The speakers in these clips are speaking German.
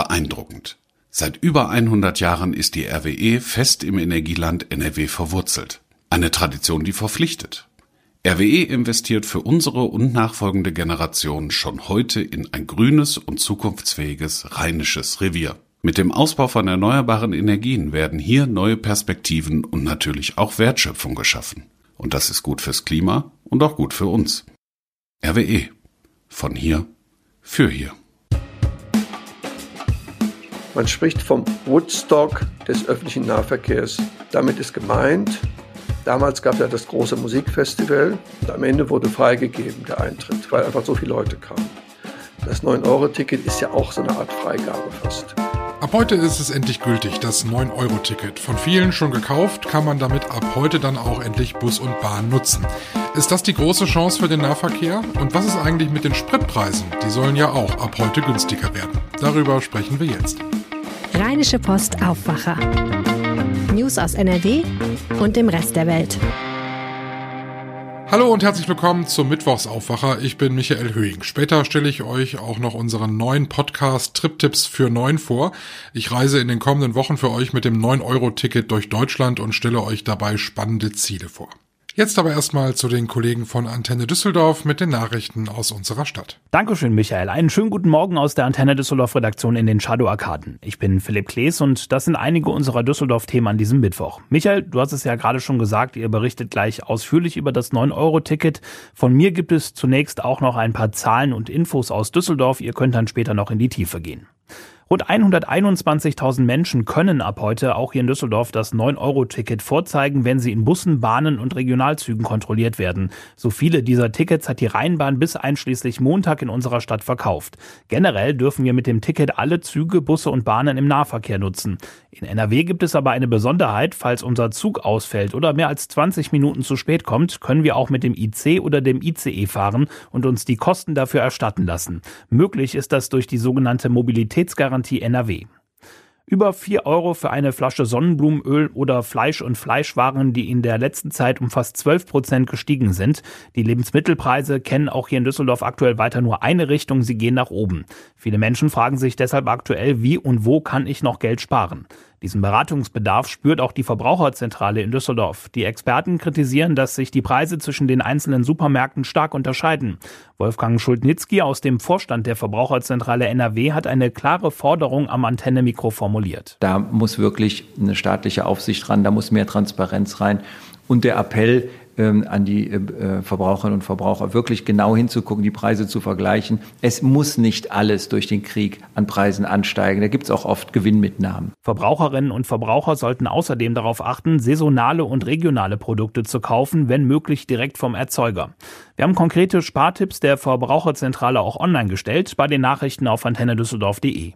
Beeindruckend. Seit über 100 Jahren ist die RWE fest im Energieland NRW verwurzelt. Eine Tradition, die verpflichtet. RWE investiert für unsere und nachfolgende Generation schon heute in ein grünes und zukunftsfähiges rheinisches Revier. Mit dem Ausbau von erneuerbaren Energien werden hier neue Perspektiven und natürlich auch Wertschöpfung geschaffen. Und das ist gut fürs Klima und auch gut für uns. RWE. Von hier für hier. Man spricht vom Woodstock des öffentlichen Nahverkehrs. Damit ist gemeint, damals gab es ja das große Musikfestival und am Ende wurde freigegeben der Eintritt, weil einfach so viele Leute kamen. Das 9-Euro-Ticket ist ja auch so eine Art Freigabe fast. Ab heute ist es endlich gültig, das 9-Euro-Ticket. Von vielen schon gekauft, kann man damit ab heute dann auch endlich Bus und Bahn nutzen. Ist das die große Chance für den Nahverkehr? Und was ist eigentlich mit den Spritpreisen? Die sollen ja auch ab heute günstiger werden. Darüber sprechen wir jetzt. Rheinische Post Aufwacher. News aus NRW und dem Rest der Welt. Hallo und herzlich willkommen zum Mittwochsaufwacher. Ich bin Michael Höhing. Später stelle ich euch auch noch unseren neuen Podcast Trip-Tipps für 9 vor. Ich reise in den kommenden Wochen für euch mit dem 9-Euro-Ticket durch Deutschland und stelle euch dabei spannende Ziele vor. Jetzt aber erstmal zu den Kollegen von Antenne Düsseldorf mit den Nachrichten aus unserer Stadt. Dankeschön, Michael. Einen schönen guten Morgen aus der Antenne Düsseldorf Redaktion in den Shadow Arkaden. Ich bin Philipp Klees und das sind einige unserer Düsseldorf-Themen an diesem Mittwoch. Michael, du hast es ja gerade schon gesagt, ihr berichtet gleich ausführlich über das 9-Euro-Ticket. Von mir gibt es zunächst auch noch ein paar Zahlen und Infos aus Düsseldorf. Ihr könnt dann später noch in die Tiefe gehen. Rund 121.000 Menschen können ab heute auch hier in Düsseldorf das 9-Euro-Ticket vorzeigen, wenn sie in Bussen, Bahnen und Regionalzügen kontrolliert werden. So viele dieser Tickets hat die Rheinbahn bis einschließlich Montag in unserer Stadt verkauft. Generell dürfen wir mit dem Ticket alle Züge, Busse und Bahnen im Nahverkehr nutzen. In NRW gibt es aber eine Besonderheit. Falls unser Zug ausfällt oder mehr als 20 Minuten zu spät kommt, können wir auch mit dem IC oder dem ICE fahren und uns die Kosten dafür erstatten lassen. Möglich ist das durch die sogenannte Mobilitätsgarantie Garantie NRW. Über 4 Euro für eine Flasche Sonnenblumenöl oder Fleisch und Fleischwaren, die in der letzten Zeit um fast 12 Prozent gestiegen sind. Die Lebensmittelpreise kennen auch hier in Düsseldorf aktuell weiter nur eine Richtung, sie gehen nach oben. Viele Menschen fragen sich deshalb aktuell, wie und wo kann ich noch Geld sparen? Diesen Beratungsbedarf spürt auch die Verbraucherzentrale in Düsseldorf. Die Experten kritisieren, dass sich die Preise zwischen den einzelnen Supermärkten stark unterscheiden. Wolfgang Schultnitzki aus dem Vorstand der Verbraucherzentrale NRW hat eine klare Forderung am Antenne-Mikro formuliert. Da muss wirklich eine staatliche Aufsicht ran, da muss mehr Transparenz rein. Und der Appell, ähm, an die äh, Verbraucherinnen und Verbraucher, wirklich genau hinzugucken, die Preise zu vergleichen. Es muss nicht alles durch den Krieg an Preisen ansteigen. Da gibt es auch oft Gewinnmitnahmen. Verbraucherinnen und Verbraucher sollten außerdem darauf achten, saisonale und regionale Produkte zu kaufen, wenn möglich direkt vom Erzeuger. Wir haben konkrete Spartipps der Verbraucherzentrale auch online gestellt bei den Nachrichten auf antennedüsseldorf.de.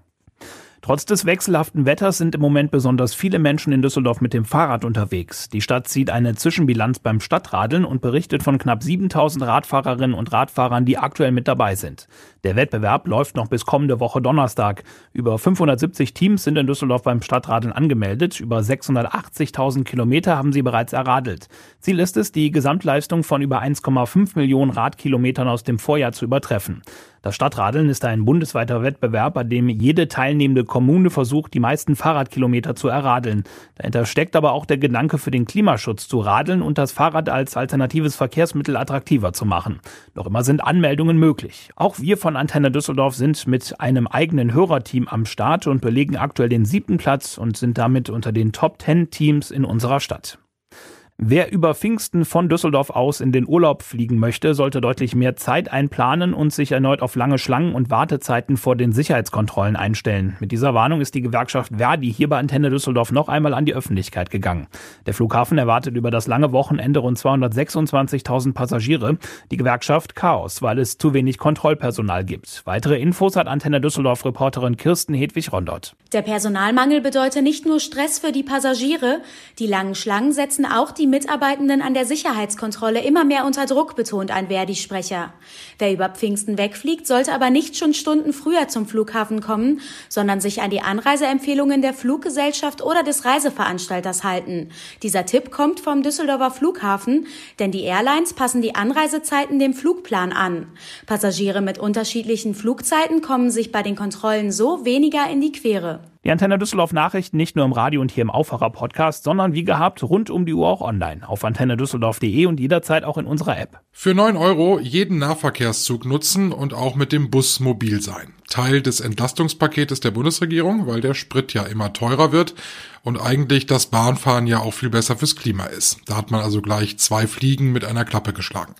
Trotz des wechselhaften Wetters sind im Moment besonders viele Menschen in Düsseldorf mit dem Fahrrad unterwegs. Die Stadt zieht eine Zwischenbilanz beim Stadtradeln und berichtet von knapp 7000 Radfahrerinnen und Radfahrern, die aktuell mit dabei sind. Der Wettbewerb läuft noch bis kommende Woche Donnerstag. Über 570 Teams sind in Düsseldorf beim Stadtradeln angemeldet. Über 680.000 Kilometer haben sie bereits erradelt. Ziel ist es, die Gesamtleistung von über 1,5 Millionen Radkilometern aus dem Vorjahr zu übertreffen. Das Stadtradeln ist ein bundesweiter Wettbewerb, bei dem jede teilnehmende Kommune versucht, die meisten Fahrradkilometer zu erradeln. Dahinter steckt aber auch der Gedanke für den Klimaschutz zu radeln und das Fahrrad als alternatives Verkehrsmittel attraktiver zu machen. Noch immer sind Anmeldungen möglich. Auch wir von Antenne Düsseldorf sind mit einem eigenen Hörerteam am Start und belegen aktuell den siebten Platz und sind damit unter den Top 10 Teams in unserer Stadt. Wer über Pfingsten von Düsseldorf aus in den Urlaub fliegen möchte, sollte deutlich mehr Zeit einplanen und sich erneut auf lange Schlangen und Wartezeiten vor den Sicherheitskontrollen einstellen. Mit dieser Warnung ist die Gewerkschaft Verdi hier bei Antenne Düsseldorf noch einmal an die Öffentlichkeit gegangen. Der Flughafen erwartet über das lange Wochenende rund 226.000 Passagiere. Die Gewerkschaft Chaos, weil es zu wenig Kontrollpersonal gibt. Weitere Infos hat Antenne Düsseldorf Reporterin Kirsten Hedwig Rondott. Der Personalmangel bedeutet nicht nur Stress für die Passagiere. Die langen Schlangen setzen auch die Mitarbeitenden an der Sicherheitskontrolle immer mehr unter Druck, betont ein Verdi-Sprecher. Wer über Pfingsten wegfliegt, sollte aber nicht schon Stunden früher zum Flughafen kommen, sondern sich an die Anreiseempfehlungen der Fluggesellschaft oder des Reiseveranstalters halten. Dieser Tipp kommt vom Düsseldorfer Flughafen, denn die Airlines passen die Anreisezeiten dem Flugplan an. Passagiere mit unterschiedlichen Flugzeiten kommen sich bei den Kontrollen so weniger in die Quere. Die Antenne Düsseldorf Nachrichten nicht nur im Radio und hier im Aufwacher Podcast, sondern wie gehabt rund um die Uhr auch online auf antennedüsseldorf.de und jederzeit auch in unserer App. Für neun Euro jeden Nahverkehrszug nutzen und auch mit dem Bus mobil sein. Teil des Entlastungspaketes der Bundesregierung, weil der Sprit ja immer teurer wird und eigentlich das Bahnfahren ja auch viel besser fürs Klima ist. Da hat man also gleich zwei Fliegen mit einer Klappe geschlagen.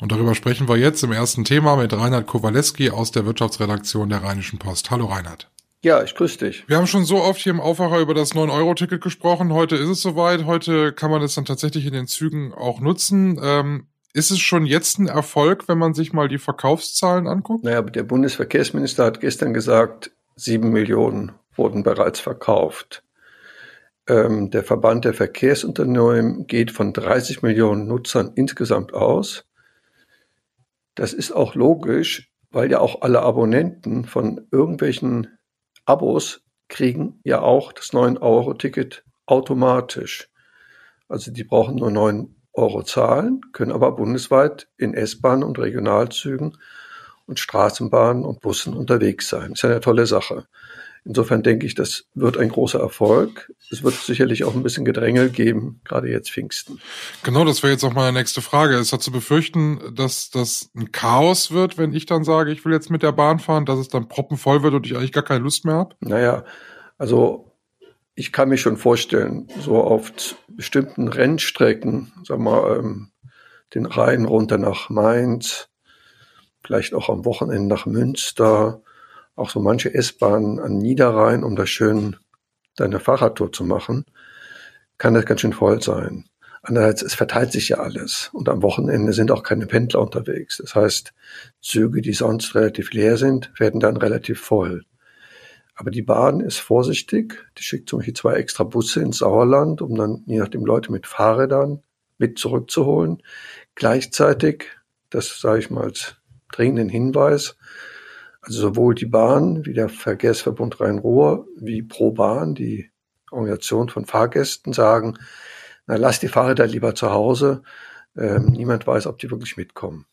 Und darüber sprechen wir jetzt im ersten Thema mit Reinhard Kowaleski aus der Wirtschaftsredaktion der Rheinischen Post. Hallo Reinhard. Ja, ich grüße dich. Wir haben schon so oft hier im Aufwacher über das 9-Euro-Ticket gesprochen. Heute ist es soweit. Heute kann man es dann tatsächlich in den Zügen auch nutzen. Ähm, ist es schon jetzt ein Erfolg, wenn man sich mal die Verkaufszahlen anguckt? Naja, der Bundesverkehrsminister hat gestern gesagt, sieben Millionen wurden bereits verkauft. Ähm, der Verband der Verkehrsunternehmen geht von 30 Millionen Nutzern insgesamt aus. Das ist auch logisch, weil ja auch alle Abonnenten von irgendwelchen Abos kriegen ja auch das 9-Euro-Ticket automatisch. Also die brauchen nur 9 Euro zahlen, können aber bundesweit in S-Bahnen und Regionalzügen und Straßenbahnen und Bussen unterwegs sein. Ist ja eine tolle Sache. Insofern denke ich, das wird ein großer Erfolg. Es wird sicherlich auch ein bisschen Gedrängel geben, gerade jetzt Pfingsten. Genau, das wäre jetzt auch meine nächste Frage. Es hat zu befürchten, dass das ein Chaos wird, wenn ich dann sage, ich will jetzt mit der Bahn fahren, dass es dann proppenvoll wird und ich eigentlich gar keine Lust mehr habe? Naja, also ich kann mir schon vorstellen, so auf bestimmten Rennstrecken, sag mal, ähm, den Rhein runter nach Mainz, vielleicht auch am Wochenende nach Münster, auch so manche S-Bahnen an Niederrhein, um da schön deine Fahrradtour zu machen, kann das ganz schön voll sein. Andererseits, es verteilt sich ja alles. Und am Wochenende sind auch keine Pendler unterwegs. Das heißt, Züge, die sonst relativ leer sind, werden dann relativ voll. Aber die Bahn ist vorsichtig. Die schickt zum Beispiel zwei extra Busse ins Sauerland, um dann je nachdem Leute mit Fahrrädern mit zurückzuholen. Gleichzeitig, das sage ich mal als dringenden Hinweis, also sowohl die Bahn wie der Verkehrsverbund Rhein-Ruhr wie ProBahn, die Organisation von Fahrgästen, sagen, na, lass die Fahrräder lieber zu Hause. Ähm, niemand weiß, ob die wirklich mitkommen.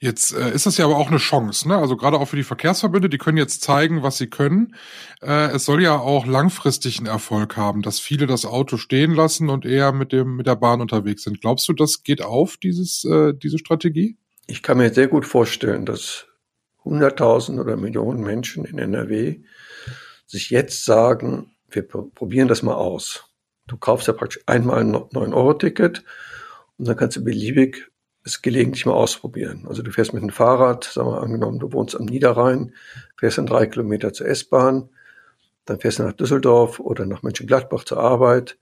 Jetzt äh, ist das ja aber auch eine Chance, ne? Also gerade auch für die Verkehrsverbünde, die können jetzt zeigen, was sie können. Äh, es soll ja auch langfristig einen Erfolg haben, dass viele das Auto stehen lassen und eher mit dem mit der Bahn unterwegs sind. Glaubst du, das geht auf dieses äh, diese Strategie? Ich kann mir sehr gut vorstellen, dass 100.000 oder Millionen Menschen in NRW sich jetzt sagen, wir probieren das mal aus. Du kaufst ja praktisch einmal ein 9-Euro-Ticket und dann kannst du beliebig es gelegentlich mal ausprobieren. Also du fährst mit dem Fahrrad, sagen wir angenommen, du wohnst am Niederrhein, fährst dann drei Kilometer zur S-Bahn, dann fährst du nach Düsseldorf oder nach Mönchengladbach zur Arbeit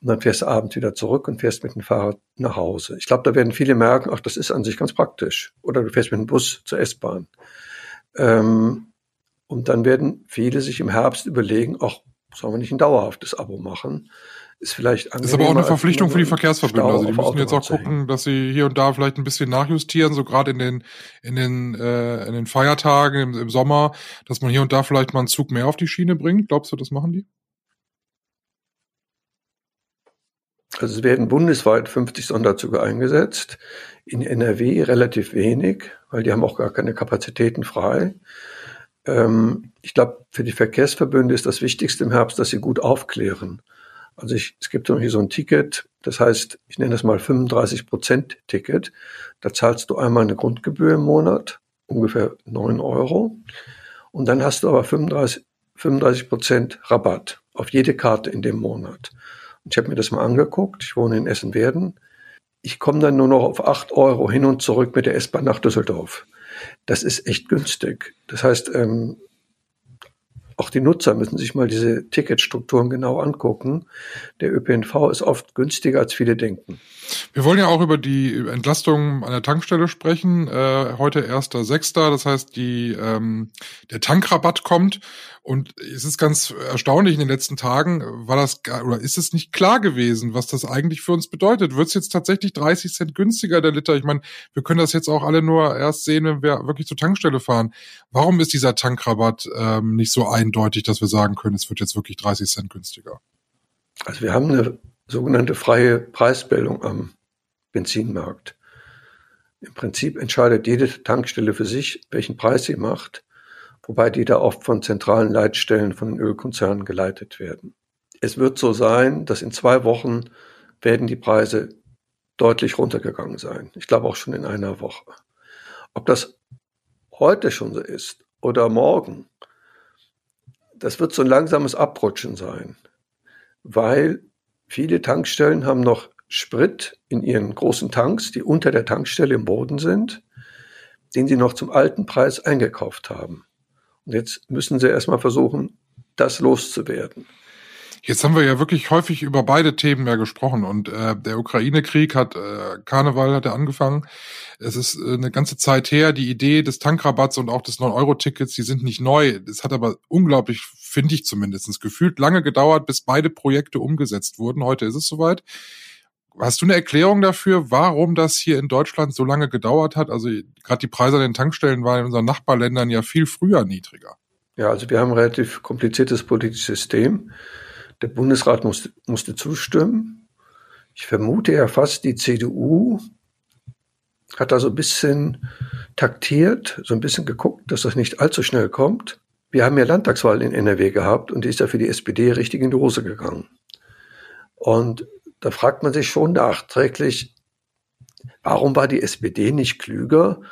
und dann fährst du abends wieder zurück und fährst mit dem Fahrrad nach Hause. Ich glaube, da werden viele merken, ach, das ist an sich ganz praktisch. Oder du fährst mit dem Bus zur S-Bahn. Ähm, und dann werden viele sich im Herbst überlegen, ach, sollen wir nicht ein dauerhaftes Abo machen? Ist vielleicht Ist aber auch eine Verpflichtung für die Verkehrsverbünde. Also die müssen jetzt auch gucken, dass sie hier und da vielleicht ein bisschen nachjustieren, so gerade in den in den äh, in den Feiertagen im, im Sommer, dass man hier und da vielleicht mal einen Zug mehr auf die Schiene bringt. Glaubst du, das machen die? Also es werden bundesweit 50 Sonderzüge eingesetzt, in NRW relativ wenig, weil die haben auch gar keine Kapazitäten frei. Ähm, ich glaube, für die Verkehrsverbünde ist das Wichtigste im Herbst, dass sie gut aufklären. Also ich, es gibt hier so ein Ticket, das heißt, ich nenne das mal 35 Prozent Ticket. Da zahlst du einmal eine Grundgebühr im Monat, ungefähr 9 Euro. Und dann hast du aber 35, 35 Prozent Rabatt auf jede Karte in dem Monat. Ich habe mir das mal angeguckt. Ich wohne in Essen-Werden. Ich komme dann nur noch auf acht Euro hin und zurück mit der S-Bahn nach Düsseldorf. Das ist echt günstig. Das heißt, ähm, auch die Nutzer müssen sich mal diese Ticketstrukturen genau angucken. Der ÖPNV ist oft günstiger, als viele denken. Wir wollen ja auch über die Entlastung an der Tankstelle sprechen. Äh, heute 1.6., das heißt, die, ähm, der Tankrabatt kommt. Und es ist ganz erstaunlich, in den letzten Tagen war das, oder ist es nicht klar gewesen, was das eigentlich für uns bedeutet? Wird es jetzt tatsächlich 30 Cent günstiger, der Liter? Ich meine, wir können das jetzt auch alle nur erst sehen, wenn wir wirklich zur Tankstelle fahren. Warum ist dieser Tankrabatt ähm, nicht so eindeutig, dass wir sagen können, es wird jetzt wirklich 30 Cent günstiger? Also wir haben eine sogenannte freie Preisbildung am Benzinmarkt. Im Prinzip entscheidet jede Tankstelle für sich, welchen Preis sie macht, wobei die da oft von zentralen Leitstellen von Ölkonzernen geleitet werden. Es wird so sein, dass in zwei Wochen werden die Preise deutlich runtergegangen sein. Ich glaube auch schon in einer Woche. Ob das heute schon so ist oder morgen, das wird so ein langsames Abrutschen sein, weil Viele Tankstellen haben noch Sprit in ihren großen Tanks, die unter der Tankstelle im Boden sind, den sie noch zum alten Preis eingekauft haben. Und jetzt müssen sie erstmal versuchen, das loszuwerden. Jetzt haben wir ja wirklich häufig über beide Themen ja gesprochen und äh, der Ukraine-Krieg hat, äh, Karneval hat er angefangen. Es ist äh, eine ganze Zeit her, die Idee des Tankrabatts und auch des 9-Euro-Tickets, die sind nicht neu. Es hat aber unglaublich, finde ich zumindest, gefühlt lange gedauert, bis beide Projekte umgesetzt wurden. Heute ist es soweit. Hast du eine Erklärung dafür, warum das hier in Deutschland so lange gedauert hat? Also gerade die Preise an den Tankstellen waren in unseren Nachbarländern ja viel früher niedriger. Ja, also wir haben ein relativ kompliziertes politisches System. Der Bundesrat musste, musste zustimmen. Ich vermute ja fast, die CDU hat da so ein bisschen taktiert, so ein bisschen geguckt, dass das nicht allzu schnell kommt. Wir haben ja Landtagswahl in NRW gehabt und die ist ja für die SPD richtig in die Hose gegangen. Und da fragt man sich schon nachträglich, warum war die SPD nicht klüger,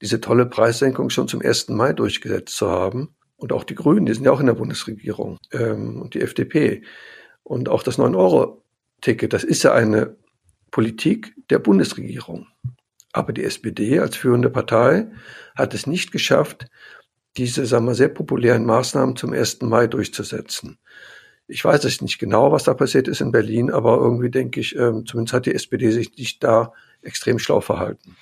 diese tolle Preissenkung schon zum 1. Mai durchgesetzt zu haben? und auch die Grünen, die sind ja auch in der Bundesregierung ähm, und die FDP und auch das 9-Euro-Ticket, das ist ja eine Politik der Bundesregierung. Aber die SPD als führende Partei hat es nicht geschafft, diese, sagen wir, sehr populären Maßnahmen zum 1. Mai durchzusetzen. Ich weiß es nicht genau, was da passiert ist in Berlin, aber irgendwie denke ich, ähm, zumindest hat die SPD sich nicht da extrem schlau verhalten.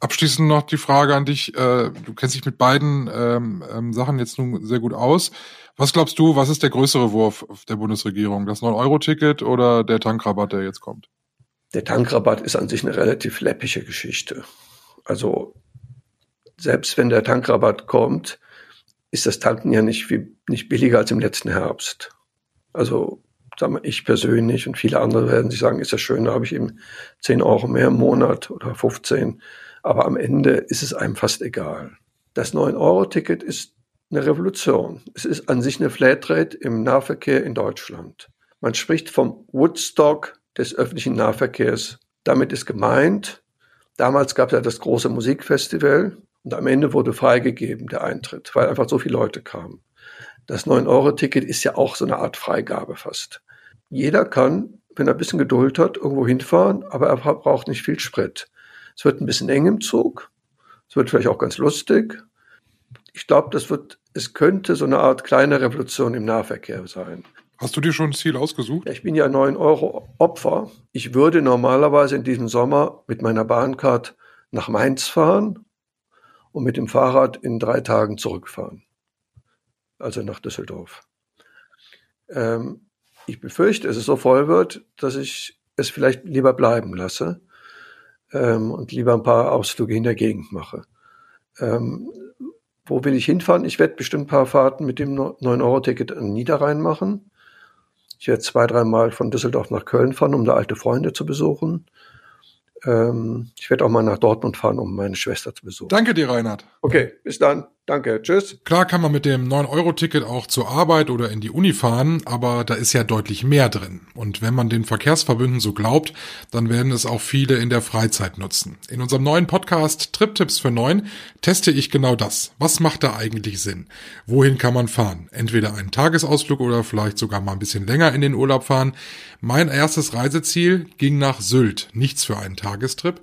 Abschließend noch die Frage an dich. Äh, du kennst dich mit beiden ähm, ähm, Sachen jetzt nun sehr gut aus. Was glaubst du, was ist der größere Wurf der Bundesregierung? Das 9-Euro-Ticket oder der Tankrabatt, der jetzt kommt? Der Tankrabatt ist an sich eine relativ läppische Geschichte. Also selbst wenn der Tankrabatt kommt, ist das Tanken ja nicht, wie, nicht billiger als im letzten Herbst. Also ich persönlich und viele andere werden sich sagen, ist ja schön, da habe ich eben 10 Euro mehr im Monat oder 15. Aber am Ende ist es einem fast egal. Das 9-Euro-Ticket ist eine Revolution. Es ist an sich eine Flatrate im Nahverkehr in Deutschland. Man spricht vom Woodstock des öffentlichen Nahverkehrs. Damit ist gemeint, damals gab es ja das große Musikfestival und am Ende wurde freigegeben der Eintritt, weil einfach so viele Leute kamen. Das 9-Euro-Ticket ist ja auch so eine Art Freigabe fast. Jeder kann, wenn er ein bisschen Geduld hat, irgendwo hinfahren, aber er braucht nicht viel Sprit. Es wird ein bisschen eng im Zug. Es wird vielleicht auch ganz lustig. Ich glaube, das wird, es könnte so eine Art kleine Revolution im Nahverkehr sein. Hast du dir schon ein Ziel ausgesucht? Ich bin ja 9 Euro Opfer. Ich würde normalerweise in diesem Sommer mit meiner Bahncard nach Mainz fahren und mit dem Fahrrad in drei Tagen zurückfahren. Also nach Düsseldorf. Ähm, ich befürchte, dass es so voll wird, dass ich es vielleicht lieber bleiben lasse ähm, und lieber ein paar Ausflüge in der Gegend mache. Ähm, wo will ich hinfahren? Ich werde bestimmt ein paar Fahrten mit dem 9-Euro-Ticket an Niederrhein machen. Ich werde zwei, dreimal von Düsseldorf nach Köln fahren, um da alte Freunde zu besuchen. Ähm, ich werde auch mal nach Dortmund fahren, um meine Schwester zu besuchen. Danke dir, Reinhard. Okay, bis dann. Danke, tschüss. Klar kann man mit dem 9-Euro-Ticket auch zur Arbeit oder in die Uni fahren, aber da ist ja deutlich mehr drin. Und wenn man den Verkehrsverbünden so glaubt, dann werden es auch viele in der Freizeit nutzen. In unserem neuen Podcast Trip-Tipps für 9 teste ich genau das. Was macht da eigentlich Sinn? Wohin kann man fahren? Entweder einen Tagesausflug oder vielleicht sogar mal ein bisschen länger in den Urlaub fahren. Mein erstes Reiseziel ging nach Sylt. Nichts für einen Tagestrip.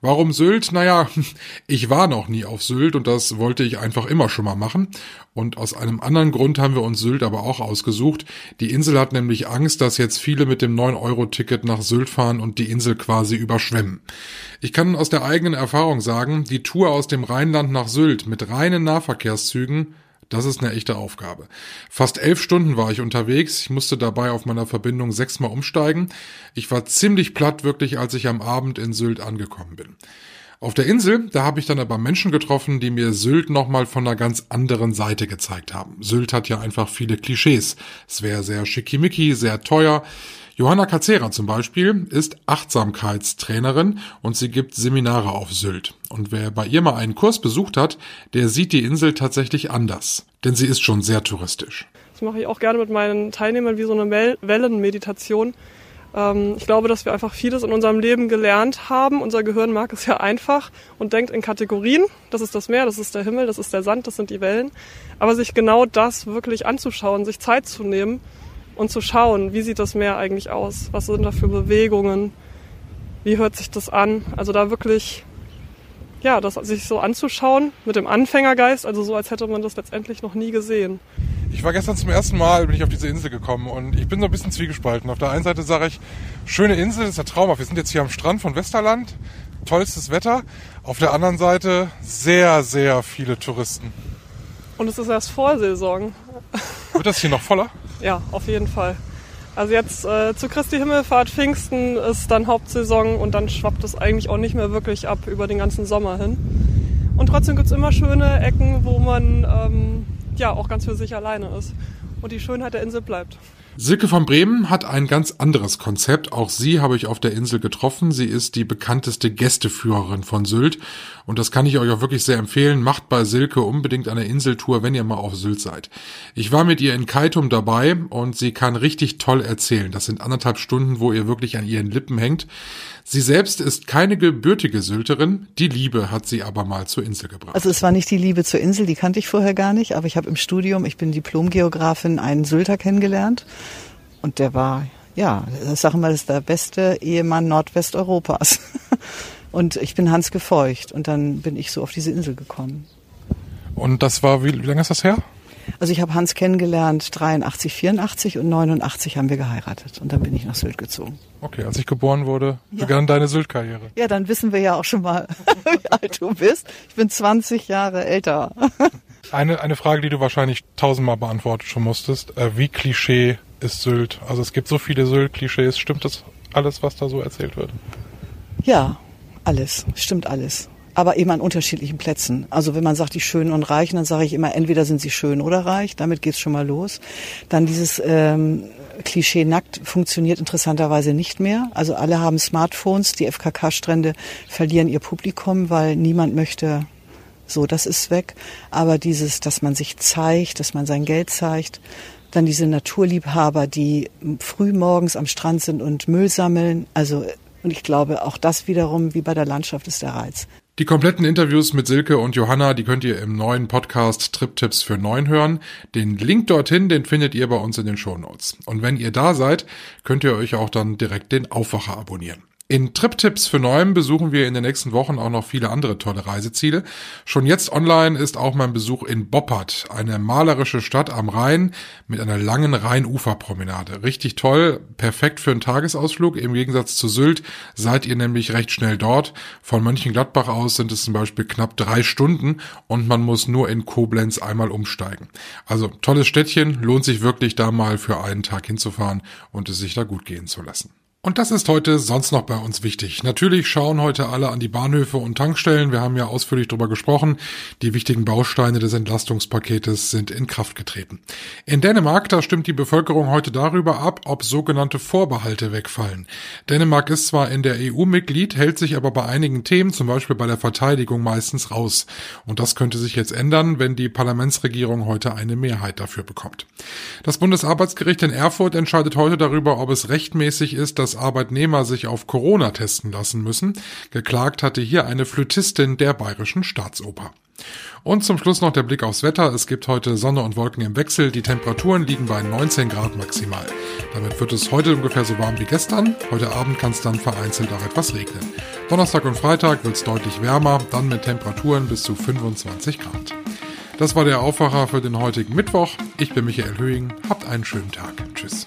Warum Sylt? Naja, ich war noch nie auf Sylt und das wollte ich einfach einfach immer schon mal machen. Und aus einem anderen Grund haben wir uns Sylt aber auch ausgesucht. Die Insel hat nämlich Angst, dass jetzt viele mit dem 9-Euro-Ticket nach Sylt fahren und die Insel quasi überschwemmen. Ich kann aus der eigenen Erfahrung sagen, die Tour aus dem Rheinland nach Sylt mit reinen Nahverkehrszügen das ist eine echte Aufgabe. Fast elf Stunden war ich unterwegs. Ich musste dabei auf meiner Verbindung sechsmal umsteigen. Ich war ziemlich platt wirklich, als ich am Abend in Sylt angekommen bin. Auf der Insel, da habe ich dann aber Menschen getroffen, die mir Sylt nochmal von einer ganz anderen Seite gezeigt haben. Sylt hat ja einfach viele Klischees. Es wäre sehr schickimicki, sehr teuer. Johanna Kazera zum Beispiel ist Achtsamkeitstrainerin und sie gibt Seminare auf Sylt. Und wer bei ihr mal einen Kurs besucht hat, der sieht die Insel tatsächlich anders. Denn sie ist schon sehr touristisch. Das mache ich auch gerne mit meinen Teilnehmern wie so eine Wellenmeditation. Ähm, ich glaube, dass wir einfach vieles in unserem Leben gelernt haben. Unser Gehirn mag es ja einfach und denkt in Kategorien. Das ist das Meer, das ist der Himmel, das ist der Sand, das sind die Wellen. Aber sich genau das wirklich anzuschauen, sich Zeit zu nehmen und zu schauen, wie sieht das Meer eigentlich aus? Was sind da für Bewegungen? Wie hört sich das an? Also da wirklich, ja, das sich so anzuschauen mit dem Anfängergeist, also so als hätte man das letztendlich noch nie gesehen. Ich war gestern zum ersten Mal, bin ich auf diese Insel gekommen und ich bin so ein bisschen zwiegespalten. Auf der einen Seite sage ich, schöne Insel, das ist ja traumhaft. Wir sind jetzt hier am Strand von Westerland, tollstes Wetter. Auf der anderen Seite sehr, sehr viele Touristen. Und es ist erst Vorsaison. Wird das hier noch voller? Ja, auf jeden Fall. Also jetzt äh, zu Christi Himmelfahrt, Pfingsten ist dann Hauptsaison und dann schwappt es eigentlich auch nicht mehr wirklich ab über den ganzen Sommer hin. Und trotzdem gibt es immer schöne Ecken, wo man ähm, ja auch ganz für sich alleine ist und die Schönheit der Insel bleibt. Silke von Bremen hat ein ganz anderes Konzept. Auch sie habe ich auf der Insel getroffen. Sie ist die bekannteste Gästeführerin von Sylt. Und das kann ich euch auch wirklich sehr empfehlen. Macht bei Silke unbedingt eine Inseltour, wenn ihr mal auf Sylt seid. Ich war mit ihr in Kaitum dabei und sie kann richtig toll erzählen. Das sind anderthalb Stunden, wo ihr wirklich an ihren Lippen hängt. Sie selbst ist keine gebürtige Sylterin, die Liebe hat sie aber mal zur Insel gebracht. Also es war nicht die Liebe zur Insel, die kannte ich vorher gar nicht, aber ich habe im Studium, ich bin Diplomgeografin, einen Sylter kennengelernt und der war, ja, ich sage mal, das ist der beste Ehemann Nordwesteuropas. Und ich bin Hans gefeucht und dann bin ich so auf diese Insel gekommen. Und das war, wie, wie lange ist das her? Also ich habe Hans kennengelernt 83, 84 und 89 haben wir geheiratet und dann bin ich nach Sylt gezogen. Okay, als ich geboren wurde, ja. begann deine Sylt-Karriere. Ja, dann wissen wir ja auch schon mal, wie alt du bist. Ich bin 20 Jahre älter. eine, eine Frage, die du wahrscheinlich tausendmal beantwortet schon musstest. Äh, wie Klischee ist Sylt? Also es gibt so viele Sylt-Klischees. Stimmt das alles, was da so erzählt wird? Ja, alles. Stimmt alles aber eben an unterschiedlichen Plätzen. Also wenn man sagt, die Schönen und Reichen, dann sage ich immer, entweder sind sie schön oder reich, damit geht's schon mal los. Dann dieses ähm, Klischee nackt funktioniert interessanterweise nicht mehr. Also alle haben Smartphones, die FKK-Strände verlieren ihr Publikum, weil niemand möchte so, das ist weg. Aber dieses, dass man sich zeigt, dass man sein Geld zeigt, dann diese Naturliebhaber, die früh morgens am Strand sind und Müll sammeln. Also, und ich glaube, auch das wiederum, wie bei der Landschaft, ist der Reiz. Die kompletten Interviews mit Silke und Johanna, die könnt ihr im neuen Podcast Trip-Tipps für Neun hören. Den Link dorthin, den findet ihr bei uns in den Show Notes. Und wenn ihr da seid, könnt ihr euch auch dann direkt den Aufwacher abonnieren. In Trip-Tipps für Neuem besuchen wir in den nächsten Wochen auch noch viele andere tolle Reiseziele. Schon jetzt online ist auch mein Besuch in Boppard, eine malerische Stadt am Rhein mit einer langen Rheinuferpromenade. Richtig toll, perfekt für einen Tagesausflug. Im Gegensatz zu Sylt seid ihr nämlich recht schnell dort. Von Mönchengladbach aus sind es zum Beispiel knapp drei Stunden und man muss nur in Koblenz einmal umsteigen. Also tolles Städtchen, lohnt sich wirklich da mal für einen Tag hinzufahren und es sich da gut gehen zu lassen. Und das ist heute sonst noch bei uns wichtig. Natürlich schauen heute alle an die Bahnhöfe und Tankstellen. Wir haben ja ausführlich darüber gesprochen. Die wichtigen Bausteine des Entlastungspaketes sind in Kraft getreten. In Dänemark, da stimmt die Bevölkerung heute darüber ab, ob sogenannte Vorbehalte wegfallen. Dänemark ist zwar in der EU Mitglied, hält sich aber bei einigen Themen, zum Beispiel bei der Verteidigung, meistens raus. Und das könnte sich jetzt ändern, wenn die Parlamentsregierung heute eine Mehrheit dafür bekommt. Das Bundesarbeitsgericht in Erfurt entscheidet heute darüber, ob es rechtmäßig ist, Arbeitnehmer sich auf Corona testen lassen müssen. Geklagt hatte hier eine Flötistin der Bayerischen Staatsoper. Und zum Schluss noch der Blick aufs Wetter. Es gibt heute Sonne und Wolken im Wechsel. Die Temperaturen liegen bei 19 Grad maximal. Damit wird es heute ungefähr so warm wie gestern. Heute Abend kann es dann vereinzelt auch etwas regnen. Donnerstag und Freitag wird es deutlich wärmer, dann mit Temperaturen bis zu 25 Grad. Das war der Aufwacher für den heutigen Mittwoch. Ich bin Michael Höhing. Habt einen schönen Tag. Tschüss.